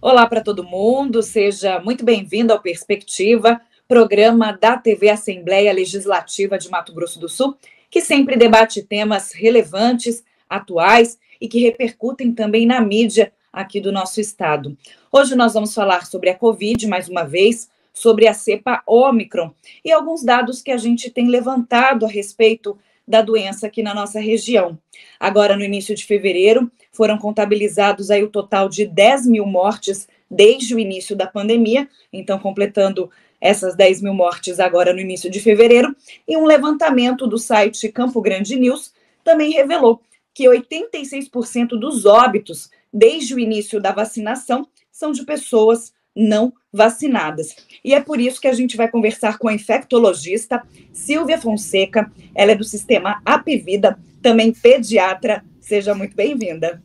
Olá para todo mundo, seja muito bem-vindo ao Perspectiva, programa da TV Assembleia Legislativa de Mato Grosso do Sul, que sempre debate temas relevantes, atuais e que repercutem também na mídia aqui do nosso estado. Hoje nós vamos falar sobre a Covid, mais uma vez, sobre a cepa Omicron e alguns dados que a gente tem levantado a respeito da doença aqui na nossa região. Agora, no início de fevereiro, foram contabilizados aí o total de 10 mil mortes desde o início da pandemia, então completando essas 10 mil mortes agora no início de fevereiro, e um levantamento do site Campo Grande News também revelou que 86% dos óbitos desde o início da vacinação são de pessoas não vacinadas. E é por isso que a gente vai conversar com a infectologista Silvia Fonseca, ela é do sistema Apivida, também pediatra. Seja muito bem-vinda.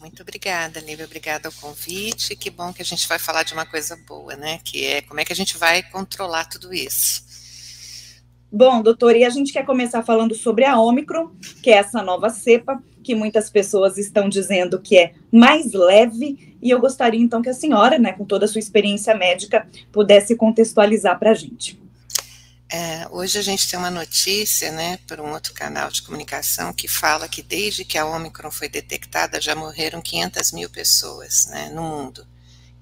Muito obrigada, Lívia. Obrigada ao convite. Que bom que a gente vai falar de uma coisa boa, né? Que é como é que a gente vai controlar tudo isso. Bom, doutor, e a gente quer começar falando sobre a Omicron, que é essa nova cepa, que muitas pessoas estão dizendo que é mais leve, e eu gostaria então que a senhora, né, com toda a sua experiência médica, pudesse contextualizar para a gente. É, hoje a gente tem uma notícia, né, por um outro canal de comunicação que fala que desde que a Omicron foi detectada já morreram 500 mil pessoas, né, no mundo.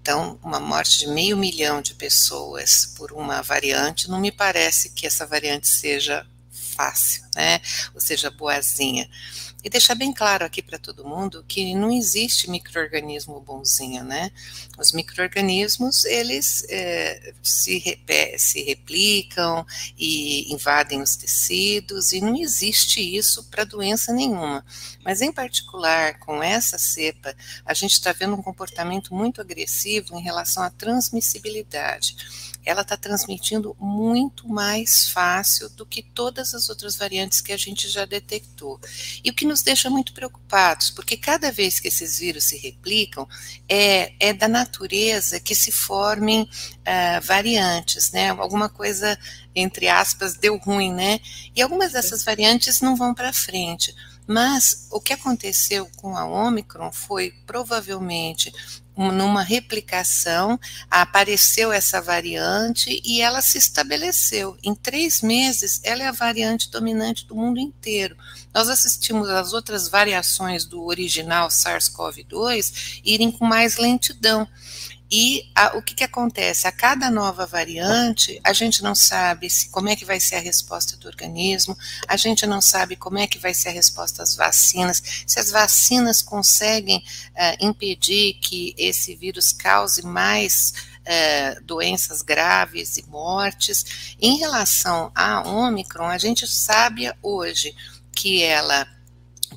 Então, uma morte de meio milhão de pessoas por uma variante, não me parece que essa variante seja fácil, né? Ou seja, boazinha. E deixar bem claro aqui para todo mundo que não existe microorganismo bonzinho, né? Os microorganismos eles é, se, se replicam e invadem os tecidos e não existe isso para doença nenhuma. Mas em particular com essa cepa, a gente está vendo um comportamento muito agressivo em relação à transmissibilidade ela está transmitindo muito mais fácil do que todas as outras variantes que a gente já detectou. E o que nos deixa muito preocupados, porque cada vez que esses vírus se replicam, é, é da natureza que se formem uh, variantes, né? Alguma coisa, entre aspas, deu ruim, né? E algumas dessas variantes não vão para frente. Mas o que aconteceu com a Omicron foi provavelmente numa replicação, apareceu essa variante e ela se estabeleceu. Em três meses, ela é a variante dominante do mundo inteiro. Nós assistimos as outras variações do original SARS-CoV-2 irem com mais lentidão. E a, o que, que acontece? A cada nova variante, a gente não sabe se, como é que vai ser a resposta do organismo, a gente não sabe como é que vai ser a resposta às vacinas, se as vacinas conseguem uh, impedir que esse vírus cause mais uh, doenças graves e mortes. Em relação à Omicron, a gente sabe hoje que ela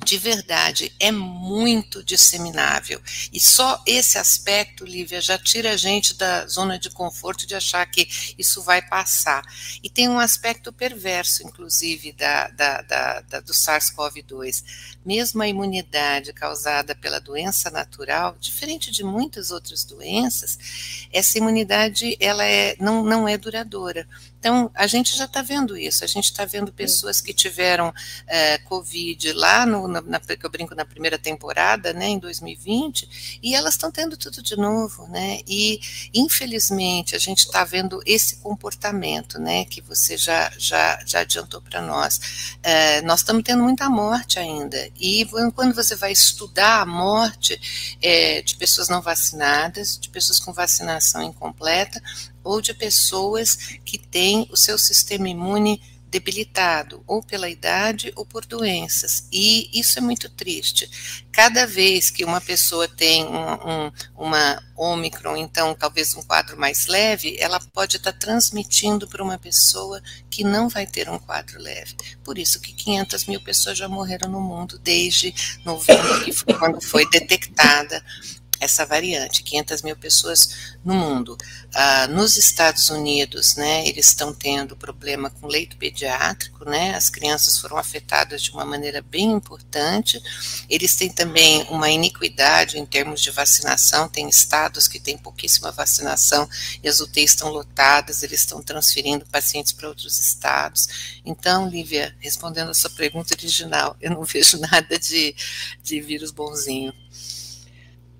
de verdade é muito disseminável. E só esse aspecto, Lívia, já tira a gente da zona de conforto de achar que isso vai passar. E tem um aspecto perverso, inclusive, da, da, da, da do SARS-CoV-2. Mesmo a imunidade causada pela doença natural, diferente de muitas outras doenças, essa imunidade ela é, não, não é duradoura. Então, a gente já está vendo isso, a gente está vendo pessoas que tiveram é, Covid lá, no, na, na, que eu brinco, na primeira temporada, né, em 2020, e elas estão tendo tudo de novo, né, e infelizmente a gente está vendo esse comportamento, né, que você já, já, já adiantou para nós. É, nós estamos tendo muita morte ainda, e quando você vai estudar a morte é, de pessoas não vacinadas, de pessoas com vacinação incompleta, ou de pessoas que têm o seu sistema imune debilitado, ou pela idade ou por doenças. E isso é muito triste. Cada vez que uma pessoa tem um, um, uma Omicron, então talvez um quadro mais leve, ela pode estar transmitindo para uma pessoa que não vai ter um quadro leve. Por isso que 500 mil pessoas já morreram no mundo desde novembro, que foi quando foi detectada essa variante, 500 mil pessoas no mundo. Ah, nos Estados Unidos, né, eles estão tendo problema com leito pediátrico, né, as crianças foram afetadas de uma maneira bem importante. Eles têm também uma iniquidade em termos de vacinação, tem estados que têm pouquíssima vacinação e as UTIs estão lotadas, eles estão transferindo pacientes para outros estados. Então, Lívia, respondendo a sua pergunta original, eu não vejo nada de, de vírus bonzinho.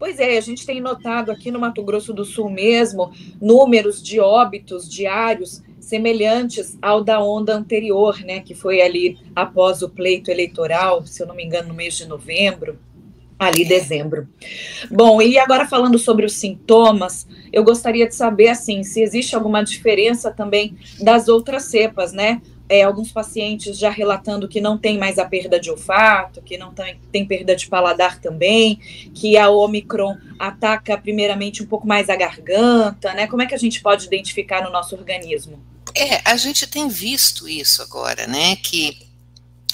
Pois é, a gente tem notado aqui no Mato Grosso do Sul mesmo números de óbitos diários semelhantes ao da onda anterior, né, que foi ali após o pleito eleitoral, se eu não me engano, no mês de novembro, ali dezembro. Bom, e agora falando sobre os sintomas, eu gostaria de saber assim, se existe alguma diferença também das outras cepas, né? É, alguns pacientes já relatando que não tem mais a perda de olfato, que não tem, tem perda de paladar também, que a Omicron ataca primeiramente um pouco mais a garganta, né? Como é que a gente pode identificar no nosso organismo? É, a gente tem visto isso agora, né? Que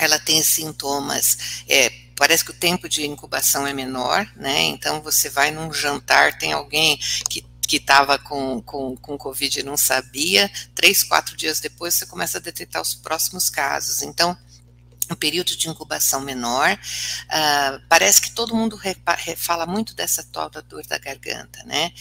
ela tem sintomas. É, parece que o tempo de incubação é menor, né? Então você vai num jantar, tem alguém que que estava com, com, com Covid e não sabia, três, quatro dias depois você começa a detectar os próximos casos. Então, um período de incubação menor. Uh, parece que todo mundo fala muito dessa tal da dor da garganta, né?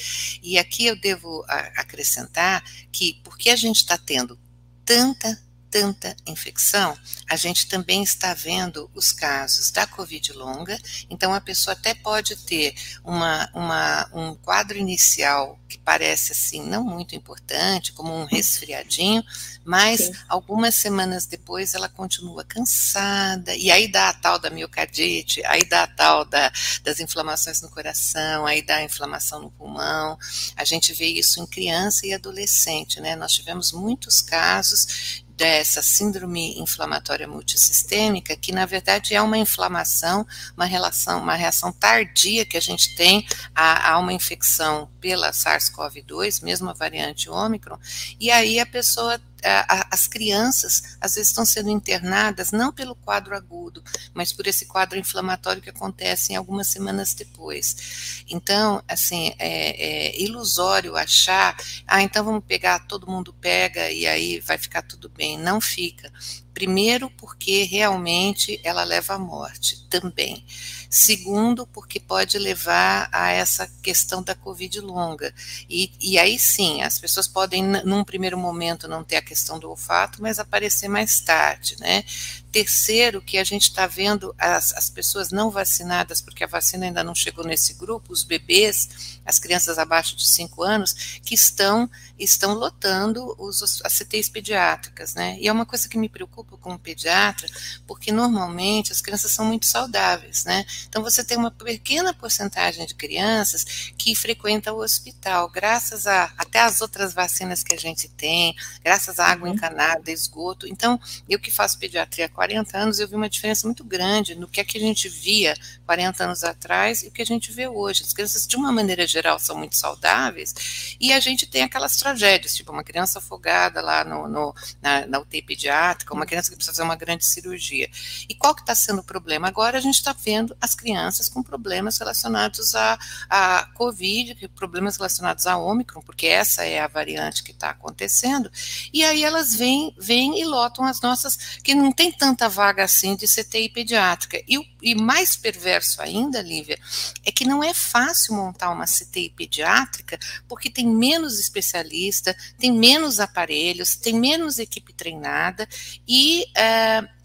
E aqui eu devo acrescentar que, porque a gente está tendo tanta tanta infecção, a gente também está vendo os casos da Covid longa, então a pessoa até pode ter uma, uma, um quadro inicial que parece assim não muito importante, como um resfriadinho, mas Sim. algumas semanas depois ela continua cansada, e aí dá a tal da miocardite, aí dá a tal da, das inflamações no coração, aí dá a inflamação no pulmão. A gente vê isso em criança e adolescente, né? Nós tivemos muitos casos dessa síndrome inflamatória multissistêmica, que na verdade é uma inflamação, uma relação, uma reação tardia que a gente tem a, a uma infecção pela SARS-CoV-2, mesmo a variante Ômicron, e aí a pessoa as crianças às vezes estão sendo internadas não pelo quadro agudo, mas por esse quadro inflamatório que acontece em algumas semanas depois. Então, assim, é, é ilusório achar, ah, então vamos pegar, todo mundo pega e aí vai ficar tudo bem. Não fica. Primeiro, porque realmente ela leva à morte também. Segundo, porque pode levar a essa questão da Covid longa. E, e aí sim, as pessoas podem, num primeiro momento, não ter a questão do olfato, mas aparecer mais tarde, né? Terceiro, que a gente está vendo as, as pessoas não vacinadas, porque a vacina ainda não chegou nesse grupo, os bebês, as crianças abaixo de 5 anos, que estão, estão lotando os, as CTIs pediátricas, né? E é uma coisa que me preocupa como pediatra, porque normalmente as crianças são muito saudáveis, né? Então você tem uma pequena porcentagem de crianças que frequenta o hospital, graças a até as outras vacinas que a gente tem, graças à água uhum. encanada, esgoto. Então, eu que faço pediatria 40 anos, eu vi uma diferença muito grande no que é que a gente via 40 anos atrás e o que a gente vê hoje. As crianças, de uma maneira geral, são muito saudáveis e a gente tem aquelas tragédias, tipo uma criança afogada lá no, no na, na, UTI pediátrica, uma criança que precisa fazer uma grande cirurgia. E qual que está sendo o problema? Agora a gente está vendo as crianças com problemas relacionados à, à Covid, problemas relacionados à Ômicron, porque essa é a variante que está acontecendo, e aí elas vêm, vêm e lotam as nossas, que não tem tanta vaga assim de CTI pediátrica. E, e mais perverso ainda, Lívia, é que não é fácil montar uma CTI pediátrica porque tem menos especialista, tem menos aparelhos, tem menos equipe treinada e. Uh,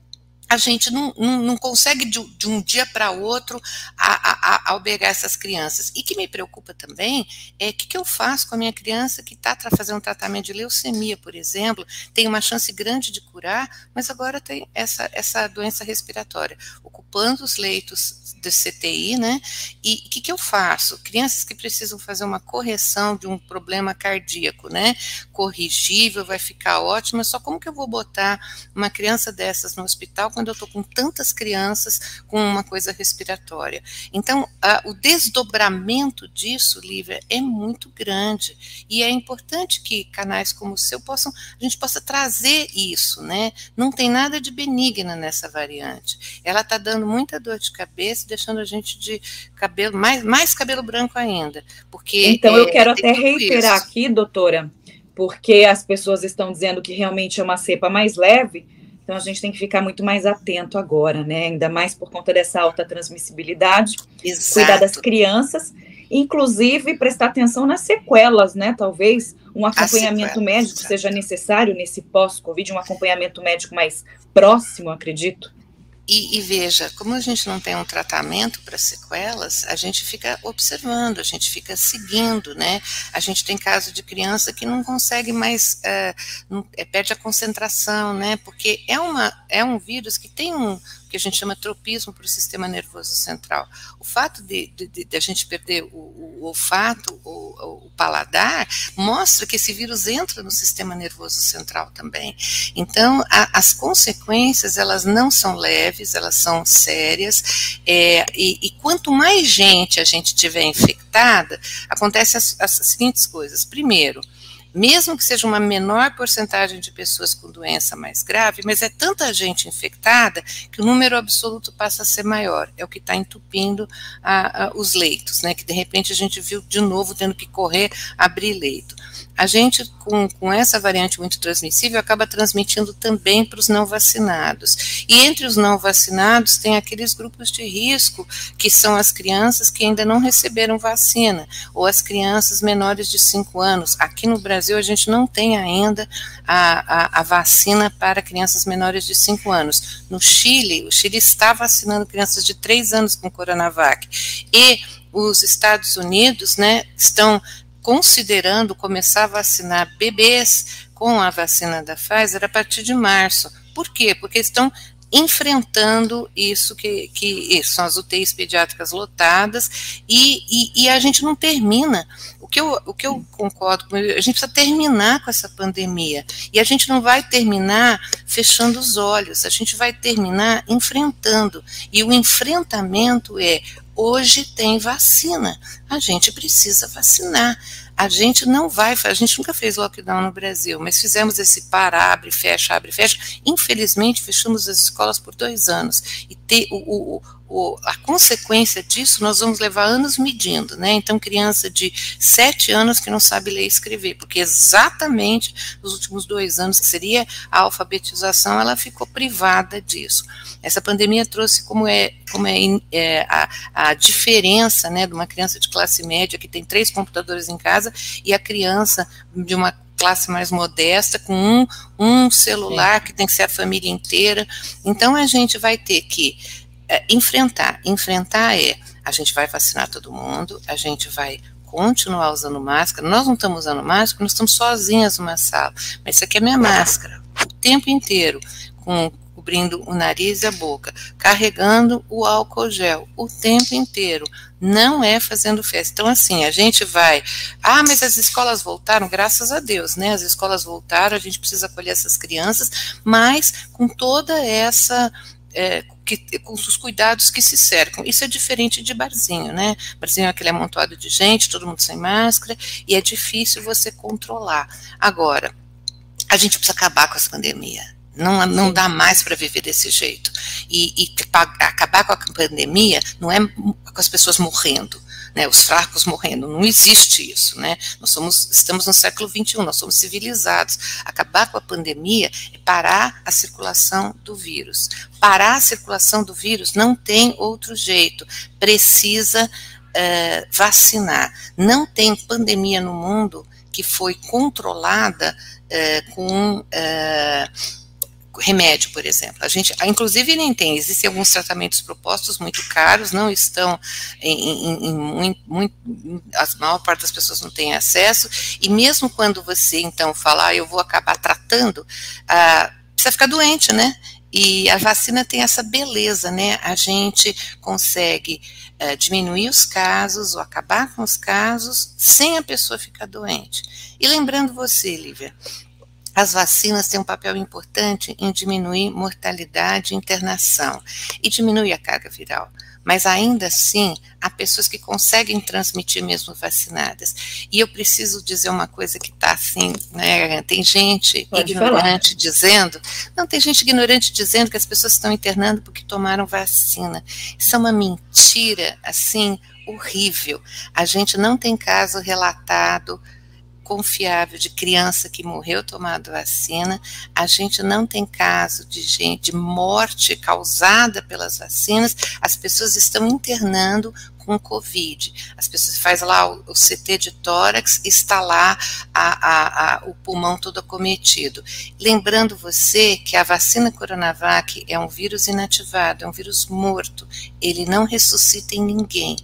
a gente não, não, não consegue de, de, um dia para outro a, a, a, albergar essas crianças. E que me preocupa também é o que, que eu faço com a minha criança que está fazendo um tratamento de leucemia, por exemplo, tem uma chance grande de curar, mas agora tem essa, essa doença respiratória, ocupando os leitos de CTI, né? E o que, que eu faço? Crianças que precisam fazer uma correção de um problema cardíaco, né? Corrigível, vai ficar ótima, só como que eu vou botar uma criança dessas no hospital quando eu estou com tantas crianças com uma coisa respiratória. Então, a, o desdobramento disso, Lívia, é muito grande. E é importante que canais como o seu possam, a gente possa trazer isso, né? Não tem nada de benigna nessa variante. Ela está dando muita dor de cabeça, deixando a gente de cabelo, mais, mais cabelo branco ainda. Porque então, é, eu quero até reiterar isso. aqui, doutora, porque as pessoas estão dizendo que realmente é uma cepa mais leve então a gente tem que ficar muito mais atento agora, né? Ainda mais por conta dessa alta transmissibilidade, Exato. cuidar das crianças, inclusive prestar atenção nas sequelas, né? Talvez um acompanhamento médico seja necessário nesse pós-Covid, um acompanhamento médico mais próximo, acredito. E, e, veja, como a gente não tem um tratamento para sequelas, a gente fica observando, a gente fica seguindo, né? A gente tem caso de criança que não consegue mais, uh, não, é, perde a concentração, né? Porque é, uma, é um vírus que tem um, que a gente chama tropismo para o sistema nervoso central. O fato de, de, de a gente perder o, o olfato, o, o, paladar, mostra que esse vírus entra no sistema nervoso central também. Então, a, as consequências, elas não são leves, elas são sérias, é, e, e, quanto mais gente a gente tiver infectada, acontecem as, as seguintes coisas. Primeiro, mesmo que seja uma menor porcentagem de pessoas com doença mais grave, mas é tanta gente infectada que o número absoluto passa a ser maior. É o que está entupindo a, a, os leitos, né? Que de repente a gente viu de novo tendo que correr abrir leito a gente, com, com essa variante muito transmissível, acaba transmitindo também para os não vacinados. E entre os não vacinados, tem aqueles grupos de risco, que são as crianças que ainda não receberam vacina, ou as crianças menores de 5 anos. Aqui no Brasil, a gente não tem ainda a, a, a vacina para crianças menores de 5 anos. No Chile, o Chile está vacinando crianças de 3 anos com Coronavac. E os Estados Unidos, né, estão considerando começar a vacinar bebês com a vacina da Pfizer a partir de março. Por quê? Porque estão enfrentando isso que, que isso, são as UTIs pediátricas lotadas e, e, e, a gente não termina. O que, eu, o que eu concordo com a gente precisa terminar com essa pandemia. E a gente não vai terminar fechando os olhos, a gente vai terminar enfrentando. E o enfrentamento é Hoje tem vacina, a gente precisa vacinar. A gente não vai, a gente nunca fez lockdown no Brasil, mas fizemos esse para, abre, fecha, abre, fecha. Infelizmente, fechamos as escolas por dois anos. E ter, o, o, o, a consequência disso nós vamos levar anos medindo, né? Então, criança de sete anos que não sabe ler e escrever, porque exatamente nos últimos dois anos, que seria a alfabetização, ela ficou privada disso. Essa pandemia trouxe como é, como é, é a, a diferença, né, de uma criança de classe média que tem três computadores em casa e a criança de uma classe mais modesta, com um, um celular que tem que ser a família inteira. Então a gente vai ter que é, enfrentar. Enfrentar é a gente vai vacinar todo mundo, a gente vai continuar usando máscara. Nós não estamos usando máscara, nós estamos sozinhas numa sala. Mas isso aqui é minha máscara. O tempo inteiro, com, cobrindo o nariz e a boca, carregando o álcool gel o tempo inteiro. Não é fazendo festa. Então, assim, a gente vai. Ah, mas as escolas voltaram, graças a Deus, né? As escolas voltaram, a gente precisa acolher essas crianças, mas com toda essa é, que, com os cuidados que se cercam. Isso é diferente de barzinho, né? Barzinho é aquele amontoado de gente, todo mundo sem máscara, e é difícil você controlar. Agora, a gente precisa acabar com essa pandemia. Não, não dá mais para viver desse jeito. E, e acabar com a pandemia não é com as pessoas morrendo né, os fracos morrendo. Não existe isso, né? Nós somos, estamos no século XXI, nós somos civilizados. Acabar com a pandemia é parar a circulação do vírus. Parar a circulação do vírus não tem outro jeito. Precisa uh, vacinar. Não tem pandemia no mundo que foi controlada uh, com uh, remédio, por exemplo. A gente, inclusive, nem tem. Existem alguns tratamentos propostos muito caros, não estão em, em, em muito, muito, maior parte das pessoas não tem acesso. E mesmo quando você então falar, ah, eu vou acabar tratando, ah, precisa ficar doente, né? E a vacina tem essa beleza, né? A gente consegue uh, diminuir os casos ou acabar com os casos sem a pessoa ficar doente. E lembrando você, Lívia, as vacinas têm um papel importante em diminuir mortalidade e internação e diminuir a carga viral. Mas ainda assim, há pessoas que conseguem transmitir mesmo vacinadas. E eu preciso dizer uma coisa que está assim, né? Tem gente Pode ignorante falar. dizendo, não, tem gente ignorante dizendo que as pessoas estão internando porque tomaram vacina. Isso é uma mentira, assim, horrível. A gente não tem caso relatado confiável de criança que morreu tomando vacina. A gente não tem caso de gente de morte causada pelas vacinas. As pessoas estão internando com Covid. As pessoas faz lá o, o CT de tórax, está lá a, a, a, o pulmão todo acometido. Lembrando você que a vacina Coronavac é um vírus inativado, é um vírus morto, ele não ressuscita em ninguém.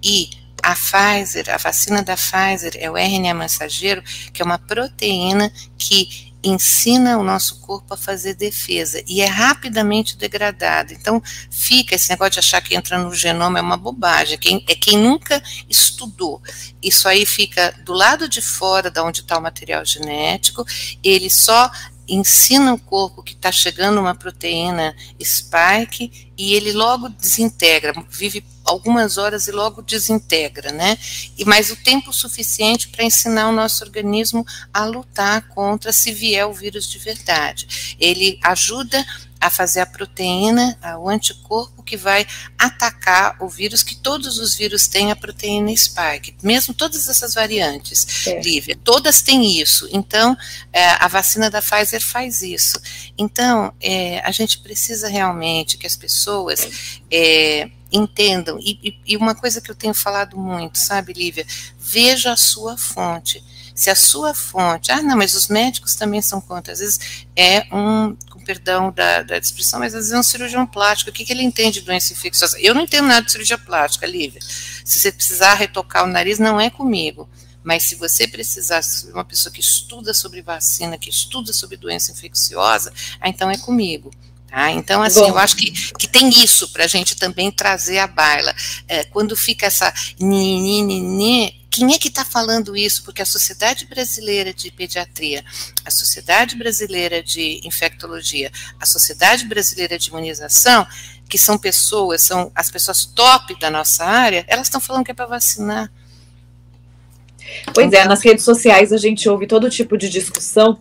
E a Pfizer, a vacina da Pfizer é o RNA mensageiro, que é uma proteína que ensina o nosso corpo a fazer defesa e é rapidamente degradado. Então, fica esse negócio de achar que entra no genoma é uma bobagem. Quem, é quem nunca estudou. Isso aí fica do lado de fora da onde está o material genético, ele só ensina o corpo que está chegando uma proteína spike e ele logo desintegra, vive algumas horas e logo desintegra, né? E mais o tempo suficiente para ensinar o nosso organismo a lutar contra se vier o vírus de verdade. Ele ajuda a fazer a proteína, o anticorpo que vai atacar o vírus, que todos os vírus têm a proteína spike, mesmo todas essas variantes, é. Lívia, todas têm isso. Então, é, a vacina da Pfizer faz isso. Então, é, a gente precisa realmente que as pessoas é, entendam, e, e uma coisa que eu tenho falado muito, sabe, Lívia, veja a sua fonte se a sua fonte, ah, não, mas os médicos também são contra, às vezes é um, com perdão da, da expressão, mas às vezes é um cirurgião plástico, o que, que ele entende de doença infecciosa? Eu não entendo nada de cirurgia plástica, Lívia. Se você precisar retocar o nariz, não é comigo. Mas se você precisar de uma pessoa que estuda sobre vacina, que estuda sobre doença infecciosa, ah, então é comigo. Tá? Então, assim, Bom. eu acho que, que tem isso para a gente também trazer à baila. É, quando fica essa ni, quem é que está falando isso? Porque a Sociedade Brasileira de Pediatria, a Sociedade Brasileira de Infectologia, a Sociedade Brasileira de Imunização, que são pessoas, são as pessoas top da nossa área, elas estão falando que é para vacinar. Pois é, nas redes sociais a gente ouve todo tipo de discussão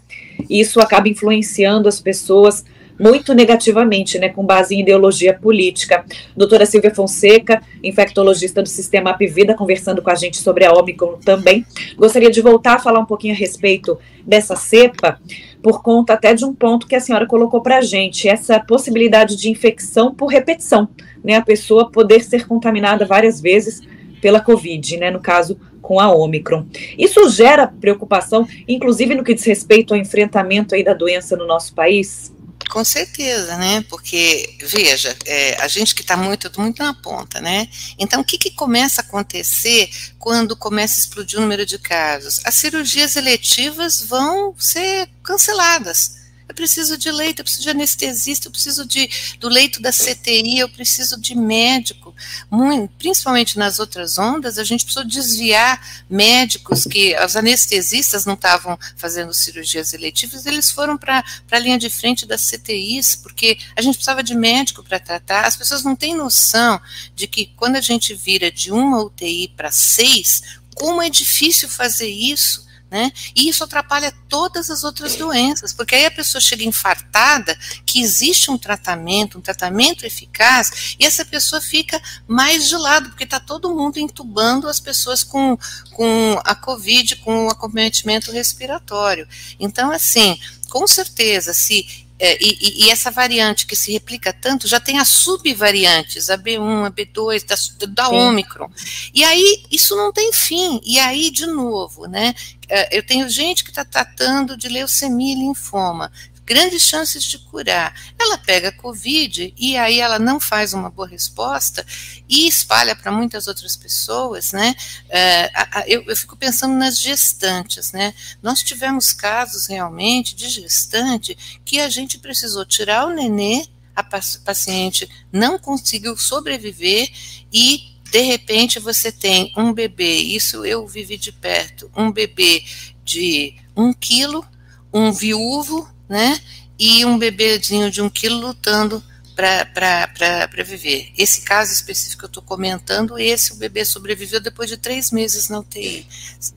e isso acaba influenciando as pessoas muito negativamente, né, com base em ideologia política. Doutora Silvia Fonseca, infectologista do Sistema Apivida, conversando com a gente sobre a Omicron também. Gostaria de voltar a falar um pouquinho a respeito dessa cepa, por conta até de um ponto que a senhora colocou para a gente, essa possibilidade de infecção por repetição, né, a pessoa poder ser contaminada várias vezes pela Covid, né, no caso com a Omicron. Isso gera preocupação, inclusive no que diz respeito ao enfrentamento aí da doença no nosso país? Com certeza, né? Porque, veja, é, a gente que está muito, muito na ponta, né? Então, o que, que começa a acontecer quando começa a explodir o número de casos? As cirurgias eletivas vão ser canceladas preciso de leito, eu preciso de anestesista, eu preciso de, do leito da CTI, eu preciso de médico. Muito, principalmente nas outras ondas, a gente precisou desviar médicos que os anestesistas não estavam fazendo cirurgias eletivas, eles foram para a linha de frente das CTIs, porque a gente precisava de médico para tratar. As pessoas não têm noção de que quando a gente vira de uma UTI para seis, como é difícil fazer isso né? E isso atrapalha todas as outras doenças, porque aí a pessoa chega infartada, que existe um tratamento, um tratamento eficaz, e essa pessoa fica mais de lado, porque está todo mundo entubando as pessoas com, com a Covid, com o acometimento respiratório. Então, assim, com certeza, se é, e, e, essa variante que se replica tanto já tem as subvariantes, a B1, a B2, da, da Ômicron. E aí isso não tem fim. E aí, de novo, né? É, eu tenho gente que está tratando de leucemia e linfoma grandes chances de curar. Ela pega Covid e aí ela não faz uma boa resposta e espalha para muitas outras pessoas, né? É, eu, eu, fico pensando nas gestantes, né? Nós tivemos casos realmente de gestante que a gente precisou tirar o nenê, a paciente não conseguiu sobreviver e de repente você tem um bebê, isso eu vivi de perto, um bebê de um quilo, um viúvo né? E um bebezinho de um quilo lutando para viver. Esse caso específico que eu estou comentando, esse o bebê sobreviveu depois de três meses na UTI.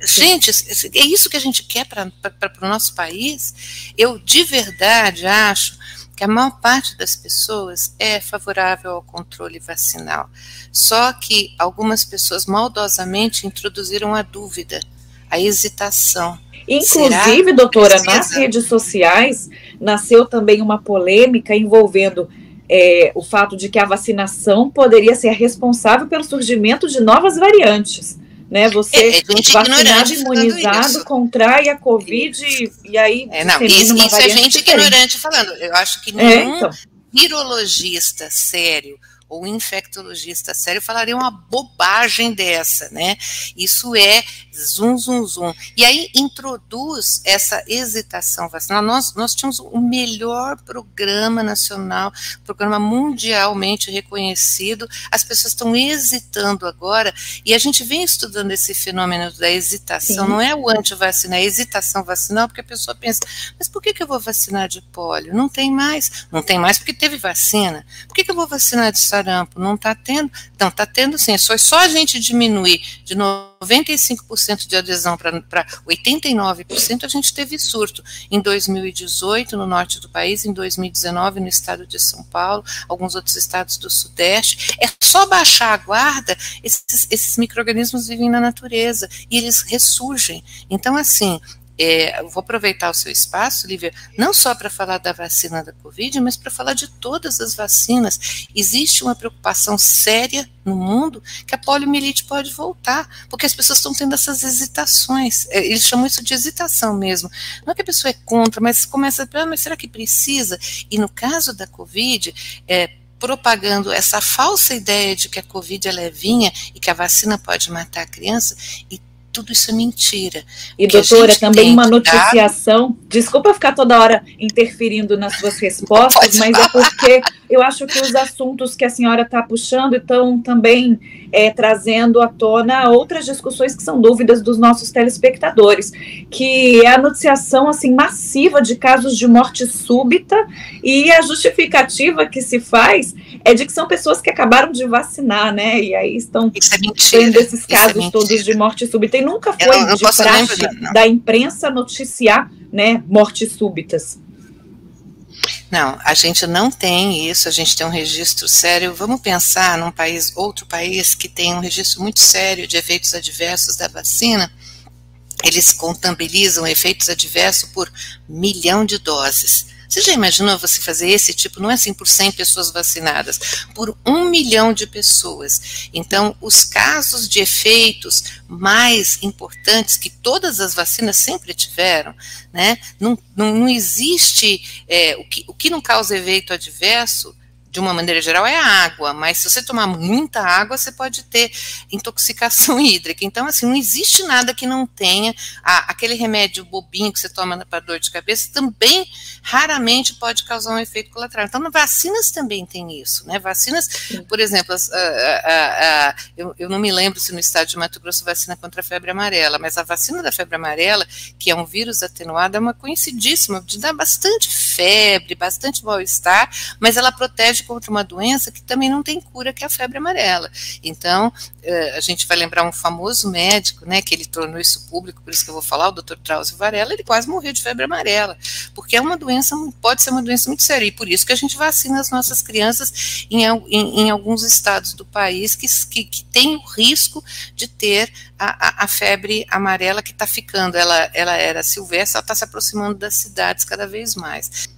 Gente, é isso que a gente quer para o nosso país? Eu de verdade acho que a maior parte das pessoas é favorável ao controle vacinal. Só que algumas pessoas maldosamente introduziram a dúvida, a hesitação. Inclusive, Será? doutora, Precisa. nas redes sociais nasceu também uma polêmica envolvendo é, o fato de que a vacinação poderia ser responsável pelo surgimento de novas variantes. Né, você é, é vacinado, imunizado, contrai a Covid e, e aí. É, não, isso, isso é gente diferente. ignorante falando. Eu acho que é, nenhum então. virologista sério ou infectologista sério falaria uma bobagem dessa, né? Isso é zum, zum, zum. E aí introduz essa hesitação vacinal. Nós, nós tínhamos o melhor programa nacional, programa mundialmente reconhecido, as pessoas estão hesitando agora, e a gente vem estudando esse fenômeno da hesitação, Sim. não é o antivacina, é a hesitação vacinal, porque a pessoa pensa, mas por que, que eu vou vacinar de pólio? Não tem mais. Não tem mais porque teve vacina. Por que, que eu vou vacinar de sarampo, não está tendo. Não, está tendo sim, foi só a gente diminuir de 95% de adesão para 89%, a gente teve surto em 2018 no norte do país, em 2019 no estado de São Paulo, alguns outros estados do Sudeste. É só baixar a guarda, esses, esses micro-organismos vivem na natureza e eles ressurgem. Então, assim, é, vou aproveitar o seu espaço, Lívia, não só para falar da vacina da Covid, mas para falar de todas as vacinas. Existe uma preocupação séria no mundo que a poliomielite pode voltar, porque as pessoas estão tendo essas hesitações. É, eles chamam isso de hesitação mesmo. Não é que a pessoa é contra, mas começa a ah, mas será que precisa? E no caso da Covid, é, propagando essa falsa ideia de que a Covid é levinha e que a vacina pode matar a criança, e tudo isso é mentira. E doutora, também uma noticiação, desculpa ficar toda hora interferindo nas suas respostas, mas é porque eu acho que os assuntos que a senhora está puxando estão também é, trazendo à tona outras discussões que são dúvidas dos nossos telespectadores, que é a noticiação assim massiva de casos de morte súbita e a justificativa que se faz é de que são pessoas que acabaram de vacinar, né? E aí estão é tendo esses é casos é todos de morte súbita. E nunca foi não, não de praxe da imprensa noticiar né, mortes súbitas. Não, a gente não tem isso, a gente tem um registro sério. Vamos pensar num país, outro país que tem um registro muito sério de efeitos adversos da vacina. Eles contabilizam efeitos adversos por milhão de doses. Você já imaginou você fazer esse tipo, não é assim por 100 pessoas vacinadas, por um milhão de pessoas. Então, os casos de efeitos mais importantes que todas as vacinas sempre tiveram, né? Não, não, não existe é, o, que, o que não causa efeito adverso de uma maneira geral, é a água, mas se você tomar muita água, você pode ter intoxicação hídrica. Então, assim, não existe nada que não tenha. A, aquele remédio bobinho que você toma para dor de cabeça também raramente pode causar um efeito colateral. Então, vacinas também tem isso, né? Vacinas, por exemplo, a, a, a, eu, eu, não me lembro se no estado de Mato Grosso vacina contra a febre amarela, mas a vacina da febre amarela, que é um vírus atenuado, é uma conhecidíssima, de dar bastante febre, bastante mal-estar, mas ela protege contra uma doença que também não tem cura, que é a febre amarela. Então, eh, a gente vai lembrar um famoso médico, né, que ele tornou isso público, por isso que eu vou falar, o Dr. Drauzio Varela, ele quase morreu de febre amarela, porque é uma doença, pode ser uma doença muito séria, e por isso que a gente vacina as nossas crianças em, em, em alguns estados do país que, que, que tem o risco de ter a, a, a febre amarela que está ficando, ela, ela era silvestre, ela está se aproximando das cidades cada vez mais.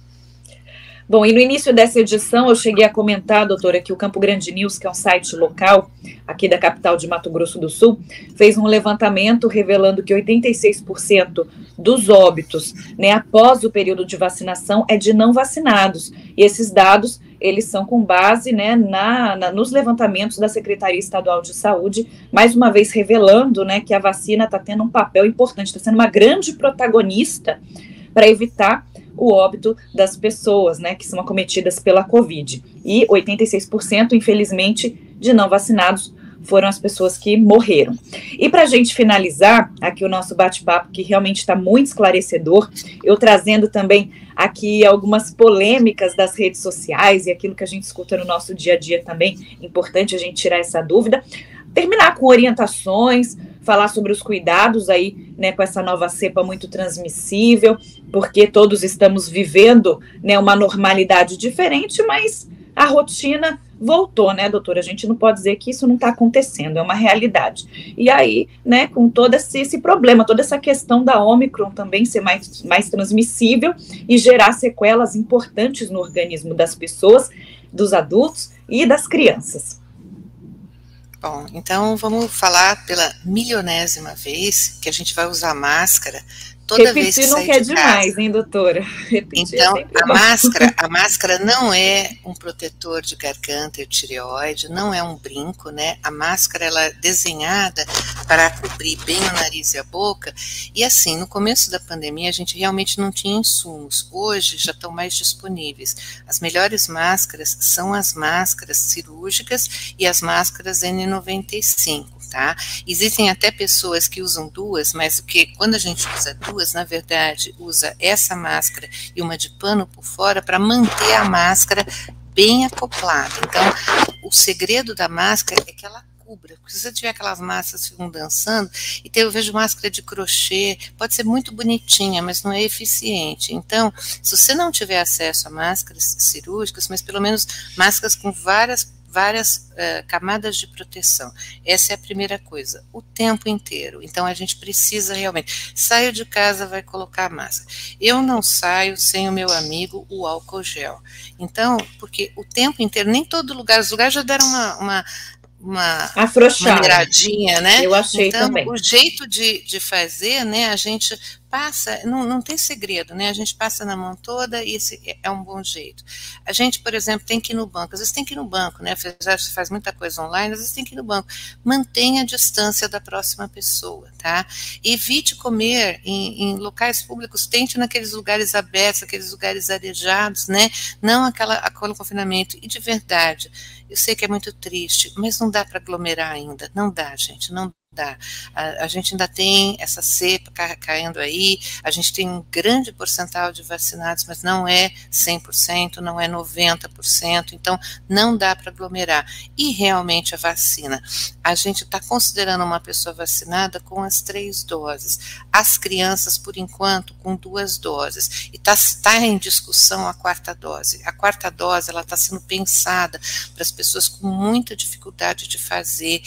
Bom, e no início dessa edição eu cheguei a comentar, doutora, que o Campo Grande News, que é um site local aqui da capital de Mato Grosso do Sul, fez um levantamento revelando que 86% dos óbitos, né, após o período de vacinação é de não vacinados. E esses dados, eles são com base, né, na, na nos levantamentos da Secretaria Estadual de Saúde, mais uma vez revelando, né, que a vacina está tendo um papel importante, está sendo uma grande protagonista para evitar o óbito das pessoas, né, que são acometidas pela Covid. E 86%, infelizmente, de não vacinados foram as pessoas que morreram. E para a gente finalizar aqui o nosso bate-papo, que realmente está muito esclarecedor, eu trazendo também aqui algumas polêmicas das redes sociais e aquilo que a gente escuta no nosso dia a dia também, importante a gente tirar essa dúvida. Terminar com orientações, falar sobre os cuidados aí, né, com essa nova cepa muito transmissível, porque todos estamos vivendo, né, uma normalidade diferente, mas a rotina voltou, né, doutora? A gente não pode dizer que isso não está acontecendo, é uma realidade. E aí, né, com todo esse, esse, problema, toda essa questão da Omicron também ser mais, mais transmissível e gerar sequelas importantes no organismo das pessoas, dos adultos e das crianças. Bom, então vamos falar pela milionésima vez que a gente vai usar máscara toda Repetir vez que não quer de demais, casa. hein, doutora? Repetir é então, é a bom. máscara, a máscara não é um protetor de garganta e tireoide, não é um brinco, né? A máscara ela é desenhada para cobrir bem o nariz e a boca. E assim, no começo da pandemia a gente realmente não tinha insumos. Hoje já estão mais disponíveis. As melhores máscaras são as máscaras cirúrgicas e as máscaras N95 tá? Existem até pessoas que usam duas, mas que quando a gente usa duas, na verdade, usa essa máscara e uma de pano por fora para manter a máscara bem acoplada. Então, o segredo da máscara é que ela cubra. Se você tiver aquelas máscaras ficam dançando, e tem, eu vejo máscara de crochê, pode ser muito bonitinha, mas não é eficiente. Então, se você não tiver acesso a máscaras cirúrgicas, mas pelo menos máscaras com várias várias uh, camadas de proteção. Essa é a primeira coisa, o tempo inteiro. Então a gente precisa realmente. Saio de casa, vai colocar a máscara. Eu não saio sem o meu amigo, o álcool gel. Então, porque o tempo inteiro, nem todo lugar, os lugares já deram uma, uma uma maneiradinha, né? Eu achei então, também. O jeito de, de fazer, né? A gente passa, não, não tem segredo, né? A gente passa na mão toda e esse é um bom jeito. A gente, por exemplo, tem que ir no banco. Às vezes tem que ir no banco, né? Já faz muita coisa online, às vezes tem que ir no banco. Mantenha a distância da próxima pessoa, tá? Evite comer em, em locais públicos, tente naqueles lugares abertos, aqueles lugares arejados, né? Não aquela, aquele confinamento. E de verdade, eu sei que é muito triste, mas não dá para aglomerar ainda. Não dá, gente, não dá. A, a, gente ainda tem essa cepa caindo aí, a gente tem um grande porcentual de vacinados, mas não é 100%, não é 90%, então não dá para aglomerar. E realmente a vacina, a gente está considerando uma pessoa vacinada com as três doses, as crianças, por enquanto, com duas doses, e está tá em discussão a quarta dose. A quarta dose, ela está sendo pensada para as pessoas com muita dificuldade de fazer,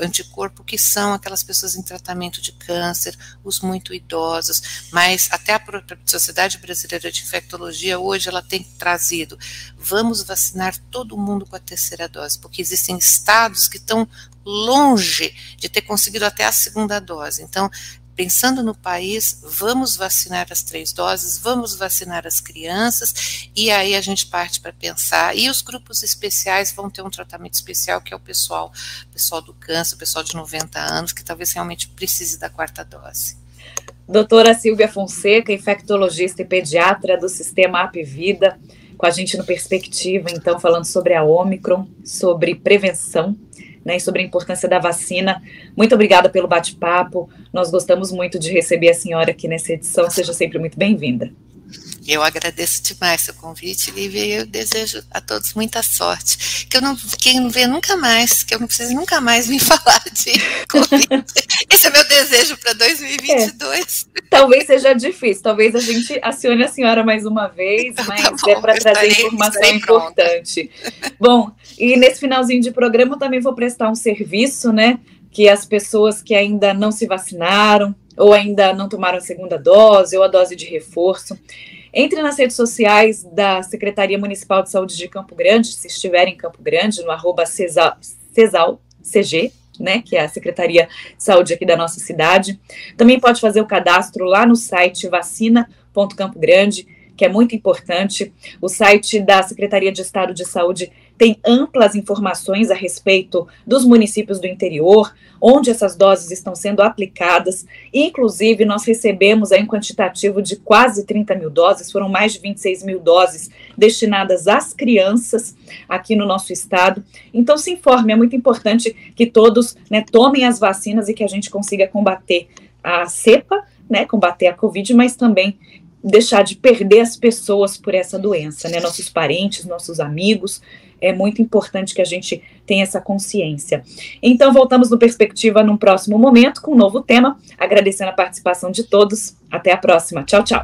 anticorpo, que são aquelas pessoas em tratamento de câncer, os muito idosos, mas até a Sociedade Brasileira de Infectologia hoje ela tem trazido, vamos vacinar todo mundo com a terceira dose, porque existem estados que estão longe de ter conseguido até a segunda dose. Então, pensando no país, vamos vacinar as três doses, vamos vacinar as crianças, e aí a gente parte para pensar. E os grupos especiais vão ter um tratamento especial, que é o pessoal, pessoal do câncer, pessoal de 90 anos, que talvez realmente precise da quarta dose. Doutora Silvia Fonseca, infectologista e pediatra do Sistema Apvida, com a gente no Perspectiva, então, falando sobre a Omicron, sobre prevenção né, sobre a importância da vacina. Muito obrigada pelo bate-papo. Nós gostamos muito de receber a senhora aqui nessa edição. Seja sempre muito bem-vinda. Eu agradeço demais seu convite, Lívia, e eu desejo a todos muita sorte. Que eu não, que não venha nunca mais, que eu não precise nunca mais me falar de Covid. Esse é meu desejo para 2022. É. Talvez seja difícil, talvez a gente acione a senhora mais uma vez, tá mas tá bom, é para trazer informação importante. Bom, e nesse finalzinho de programa eu também vou prestar um serviço, né? Que as pessoas que ainda não se vacinaram, ou ainda não tomaram a segunda dose, ou a dose de reforço, entre nas redes sociais da Secretaria Municipal de Saúde de Campo Grande, se estiver em Campo Grande, no arroba Cesal, Cesal CG, né, que é a Secretaria de Saúde aqui da nossa cidade. Também pode fazer o cadastro lá no site vacina.campo Grande, que é muito importante. O site da Secretaria de Estado de Saúde tem amplas informações a respeito dos municípios do interior, onde essas doses estão sendo aplicadas. Inclusive, nós recebemos aí um quantitativo de quase 30 mil doses, foram mais de 26 mil doses destinadas às crianças aqui no nosso estado. Então, se informe, é muito importante que todos né, tomem as vacinas e que a gente consiga combater a cepa, né, combater a Covid, mas também deixar de perder as pessoas por essa doença, né? Nossos parentes, nossos amigos. É muito importante que a gente tenha essa consciência. Então, voltamos no Perspectiva num próximo momento com um novo tema. Agradecendo a participação de todos. Até a próxima. Tchau, tchau.